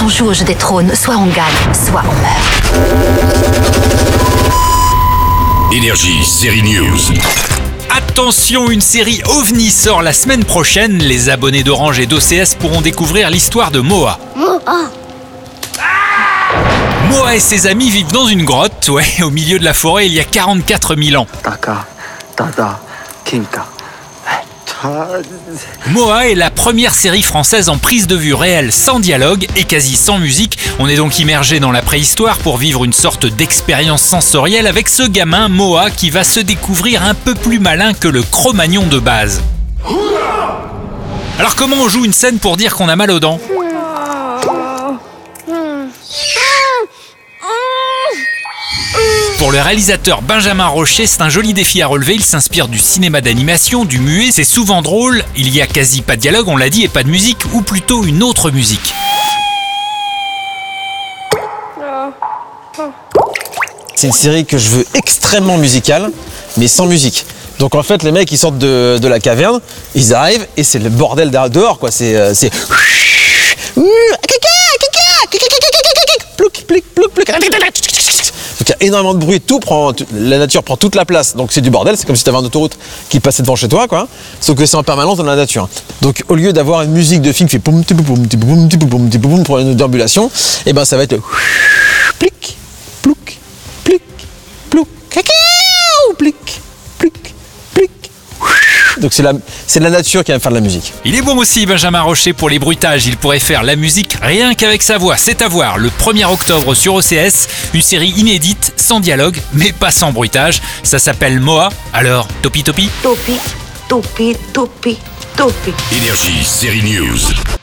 Quand on joue au jeu des trônes, soit on gagne, soit on meurt. Énergie, série News. Attention, une série OVNI sort la semaine prochaine. Les abonnés d'Orange et d'OCS pourront découvrir l'histoire de Moa. Moa et ses amis vivent dans une grotte, ouais, au milieu de la forêt il y a 44 000 ans. Taka, Dada, Kinka. Moa est la première série française en prise de vue réelle sans dialogue et quasi sans musique. On est donc immergé dans la préhistoire pour vivre une sorte d'expérience sensorielle avec ce gamin Moa qui va se découvrir un peu plus malin que le Cro-Magnon de base. Alors comment on joue une scène pour dire qu'on a mal aux dents? Pour le réalisateur Benjamin Rocher, c'est un joli défi à relever. Il s'inspire du cinéma d'animation, du muet. C'est souvent drôle. Il y a quasi pas de dialogue, on l'a dit, et pas de musique, ou plutôt une autre musique. C'est une série que je veux extrêmement musicale, mais sans musique. Donc en fait, les mecs, ils sortent de, de la caverne, ils arrivent et c'est le bordel derrière- dehors, quoi. C'est. euh, c'est... énormément de bruit, tout prend, la nature prend toute la place. Donc c'est du bordel, c'est comme si tu avais une autoroute qui passait devant chez toi, quoi. Sauf que c'est en permanence dans la nature. Donc au lieu d'avoir une musique de film qui fait poum, poum, poum, poum, poum, poum, poum, pour une déambulation, et ben ça va être le plic, Donc c'est la, c'est la nature qui va faire de la musique. Il est bon aussi, Benjamin Rocher, pour les bruitages. Il pourrait faire la musique rien qu'avec sa voix. C'est à voir le 1er octobre sur OCS. Une série inédite, sans dialogue, mais pas sans bruitage. Ça s'appelle Moa. Alors, topi topi Topi, topi, topi, topi. Énergie, série News.